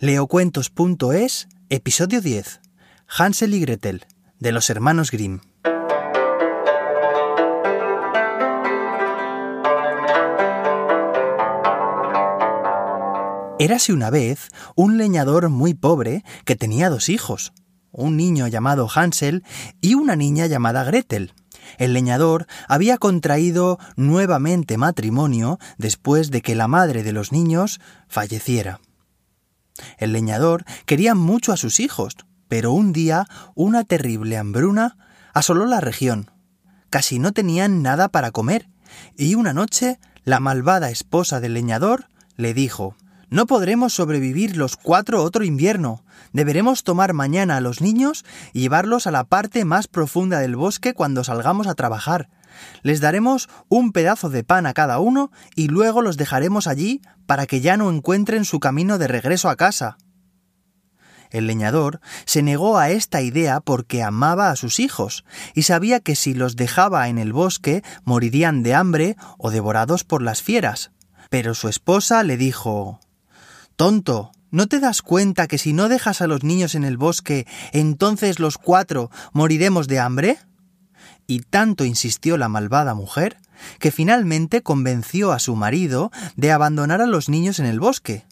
Leocuentos.es, episodio 10. Hansel y Gretel, de los hermanos Grimm. Érase una vez un leñador muy pobre que tenía dos hijos, un niño llamado Hansel y una niña llamada Gretel. El leñador había contraído nuevamente matrimonio después de que la madre de los niños falleciera. El leñador quería mucho a sus hijos, pero un día una terrible hambruna asoló la región. Casi no tenían nada para comer, y una noche la malvada esposa del leñador le dijo No podremos sobrevivir los cuatro otro invierno. Deberemos tomar mañana a los niños y llevarlos a la parte más profunda del bosque cuando salgamos a trabajar. Les daremos un pedazo de pan a cada uno y luego los dejaremos allí para que ya no encuentren su camino de regreso a casa. El leñador se negó a esta idea porque amaba a sus hijos y sabía que si los dejaba en el bosque morirían de hambre o devorados por las fieras. Pero su esposa le dijo Tonto, ¿no te das cuenta que si no dejas a los niños en el bosque, entonces los cuatro moriremos de hambre? Y tanto insistió la malvada mujer, que finalmente convenció a su marido de abandonar a los niños en el bosque.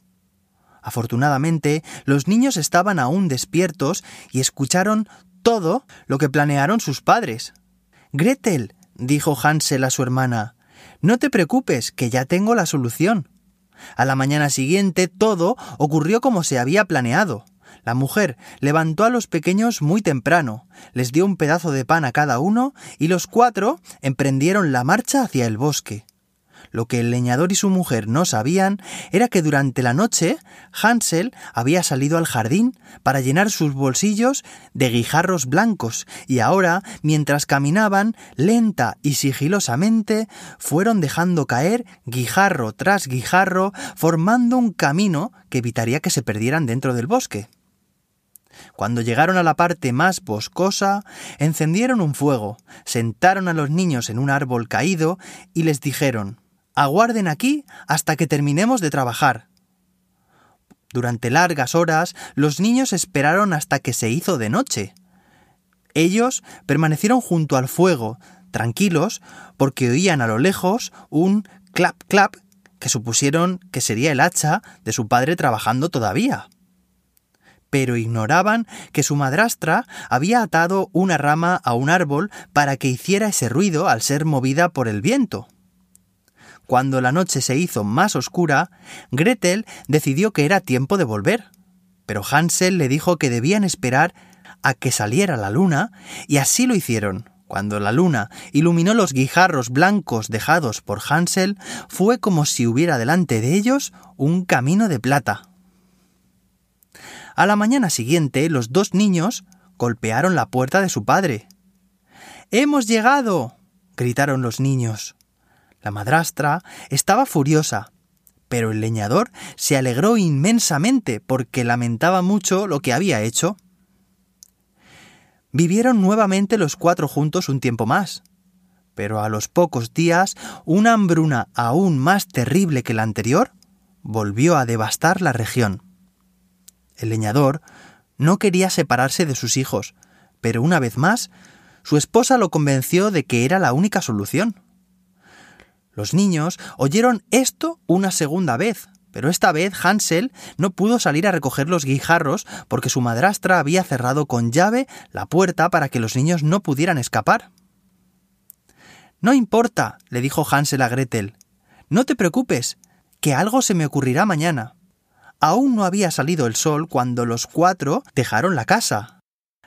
Afortunadamente, los niños estaban aún despiertos y escucharon todo lo que planearon sus padres. Gretel, dijo Hansel a su hermana, no te preocupes, que ya tengo la solución. A la mañana siguiente todo ocurrió como se había planeado. La mujer levantó a los pequeños muy temprano, les dio un pedazo de pan a cada uno y los cuatro emprendieron la marcha hacia el bosque. Lo que el leñador y su mujer no sabían era que durante la noche Hansel había salido al jardín para llenar sus bolsillos de guijarros blancos y ahora, mientras caminaban lenta y sigilosamente, fueron dejando caer guijarro tras guijarro, formando un camino que evitaría que se perdieran dentro del bosque. Cuando llegaron a la parte más boscosa, encendieron un fuego, sentaron a los niños en un árbol caído y les dijeron Aguarden aquí hasta que terminemos de trabajar. Durante largas horas los niños esperaron hasta que se hizo de noche. Ellos permanecieron junto al fuego, tranquilos, porque oían a lo lejos un clap clap que supusieron que sería el hacha de su padre trabajando todavía pero ignoraban que su madrastra había atado una rama a un árbol para que hiciera ese ruido al ser movida por el viento. Cuando la noche se hizo más oscura, Gretel decidió que era tiempo de volver, pero Hansel le dijo que debían esperar a que saliera la luna, y así lo hicieron. Cuando la luna iluminó los guijarros blancos dejados por Hansel, fue como si hubiera delante de ellos un camino de plata. A la mañana siguiente los dos niños golpearon la puerta de su padre. Hemos llegado. gritaron los niños. La madrastra estaba furiosa, pero el leñador se alegró inmensamente porque lamentaba mucho lo que había hecho. Vivieron nuevamente los cuatro juntos un tiempo más, pero a los pocos días una hambruna aún más terrible que la anterior volvió a devastar la región. El leñador no quería separarse de sus hijos, pero una vez más, su esposa lo convenció de que era la única solución. Los niños oyeron esto una segunda vez, pero esta vez Hansel no pudo salir a recoger los guijarros porque su madrastra había cerrado con llave la puerta para que los niños no pudieran escapar. No importa, le dijo Hansel a Gretel. No te preocupes, que algo se me ocurrirá mañana. Aún no había salido el sol cuando los cuatro dejaron la casa.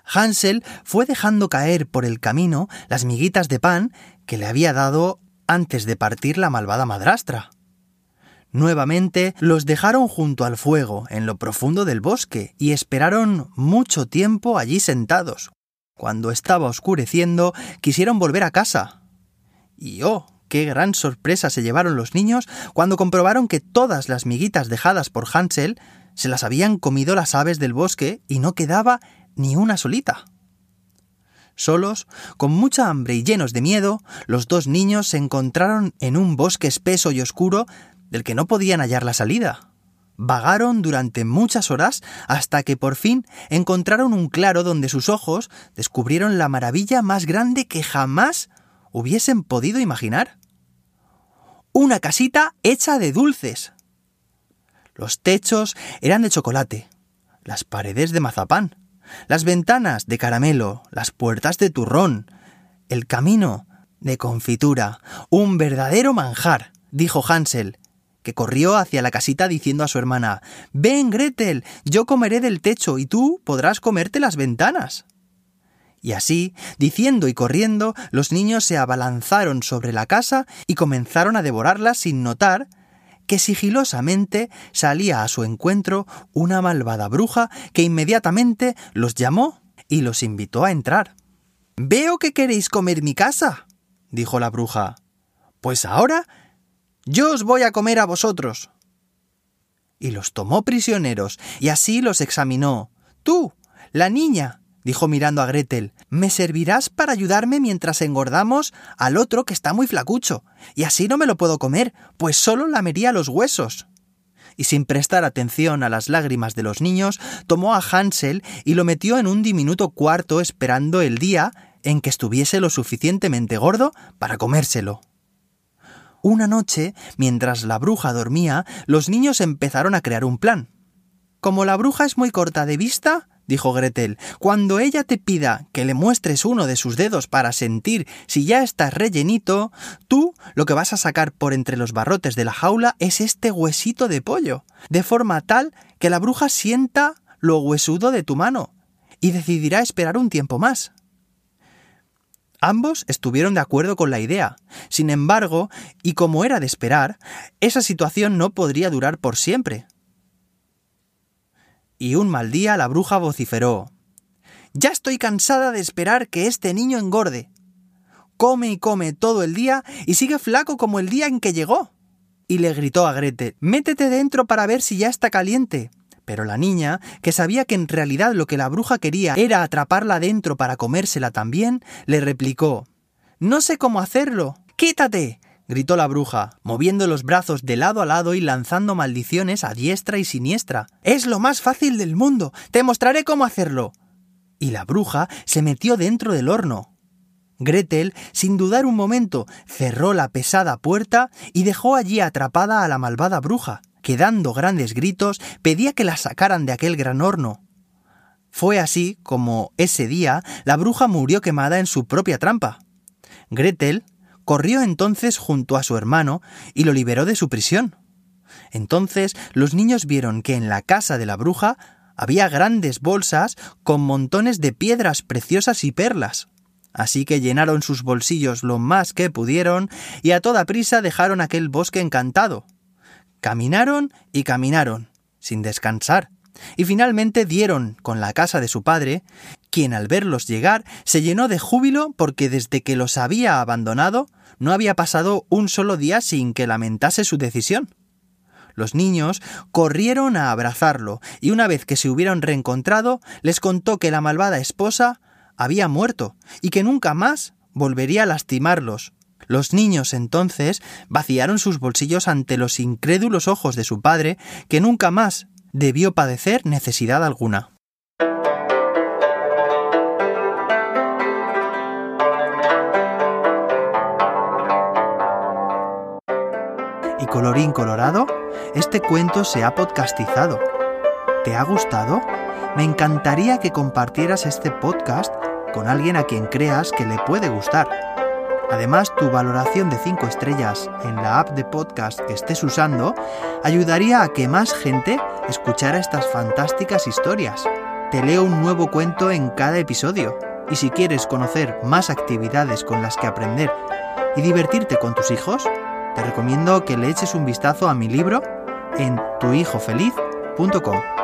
Hansel fue dejando caer por el camino las miguitas de pan que le había dado antes de partir la malvada madrastra. Nuevamente los dejaron junto al fuego, en lo profundo del bosque, y esperaron mucho tiempo allí sentados. Cuando estaba oscureciendo, quisieron volver a casa. Y oh, qué gran sorpresa se llevaron los niños cuando comprobaron que todas las miguitas dejadas por Hansel se las habían comido las aves del bosque y no quedaba ni una solita. Solos, con mucha hambre y llenos de miedo, los dos niños se encontraron en un bosque espeso y oscuro del que no podían hallar la salida. Vagaron durante muchas horas hasta que por fin encontraron un claro donde sus ojos descubrieron la maravilla más grande que jamás hubiesen podido imaginar. Una casita hecha de dulces. Los techos eran de chocolate, las paredes de mazapán, las ventanas de caramelo, las puertas de turrón, el camino de confitura, un verdadero manjar, dijo Hansel, que corrió hacia la casita diciendo a su hermana Ven, Gretel, yo comeré del techo y tú podrás comerte las ventanas. Y así, diciendo y corriendo, los niños se abalanzaron sobre la casa y comenzaron a devorarla sin notar que sigilosamente salía a su encuentro una malvada bruja que inmediatamente los llamó y los invitó a entrar. Veo que queréis comer mi casa, dijo la bruja. Pues ahora yo os voy a comer a vosotros. Y los tomó prisioneros, y así los examinó. Tú, la niña, dijo mirando a Gretel, me servirás para ayudarme mientras engordamos al otro que está muy flacucho, y así no me lo puedo comer, pues solo lamería los huesos. Y sin prestar atención a las lágrimas de los niños, tomó a Hansel y lo metió en un diminuto cuarto esperando el día en que estuviese lo suficientemente gordo para comérselo. Una noche, mientras la bruja dormía, los niños empezaron a crear un plan. Como la bruja es muy corta de vista, dijo Gretel, cuando ella te pida que le muestres uno de sus dedos para sentir si ya estás rellenito, tú lo que vas a sacar por entre los barrotes de la jaula es este huesito de pollo, de forma tal que la bruja sienta lo huesudo de tu mano y decidirá esperar un tiempo más. Ambos estuvieron de acuerdo con la idea. Sin embargo, y como era de esperar, esa situación no podría durar por siempre. Y un mal día la bruja vociferó Ya estoy cansada de esperar que este niño engorde. Come y come todo el día y sigue flaco como el día en que llegó. Y le gritó a Grete Métete dentro para ver si ya está caliente. Pero la niña, que sabía que en realidad lo que la bruja quería era atraparla dentro para comérsela también, le replicó No sé cómo hacerlo. Quítate. Gritó la bruja, moviendo los brazos de lado a lado y lanzando maldiciones a diestra y siniestra. Es lo más fácil del mundo. Te mostraré cómo hacerlo. Y la bruja se metió dentro del horno. Gretel, sin dudar un momento, cerró la pesada puerta y dejó allí atrapada a la malvada bruja que dando grandes gritos pedía que la sacaran de aquel gran horno. Fue así como ese día la bruja murió quemada en su propia trampa. Gretel corrió entonces junto a su hermano y lo liberó de su prisión. Entonces los niños vieron que en la casa de la bruja había grandes bolsas con montones de piedras preciosas y perlas. Así que llenaron sus bolsillos lo más que pudieron y a toda prisa dejaron aquel bosque encantado. Caminaron y caminaron, sin descansar, y finalmente dieron con la casa de su padre, quien al verlos llegar se llenó de júbilo porque desde que los había abandonado no había pasado un solo día sin que lamentase su decisión. Los niños corrieron a abrazarlo, y una vez que se hubieron reencontrado, les contó que la malvada esposa había muerto, y que nunca más volvería a lastimarlos, los niños entonces vaciaron sus bolsillos ante los incrédulos ojos de su padre, que nunca más debió padecer necesidad alguna. Colorín colorado, este cuento se ha podcastizado. ¿Te ha gustado? Me encantaría que compartieras este podcast con alguien a quien creas que le puede gustar. Además, tu valoración de 5 estrellas en la app de podcast que estés usando ayudaría a que más gente escuchara estas fantásticas historias. Te leo un nuevo cuento en cada episodio. Y si quieres conocer más actividades con las que aprender y divertirte con tus hijos, te recomiendo que le eches un vistazo a mi libro en tuhijofeliz.com.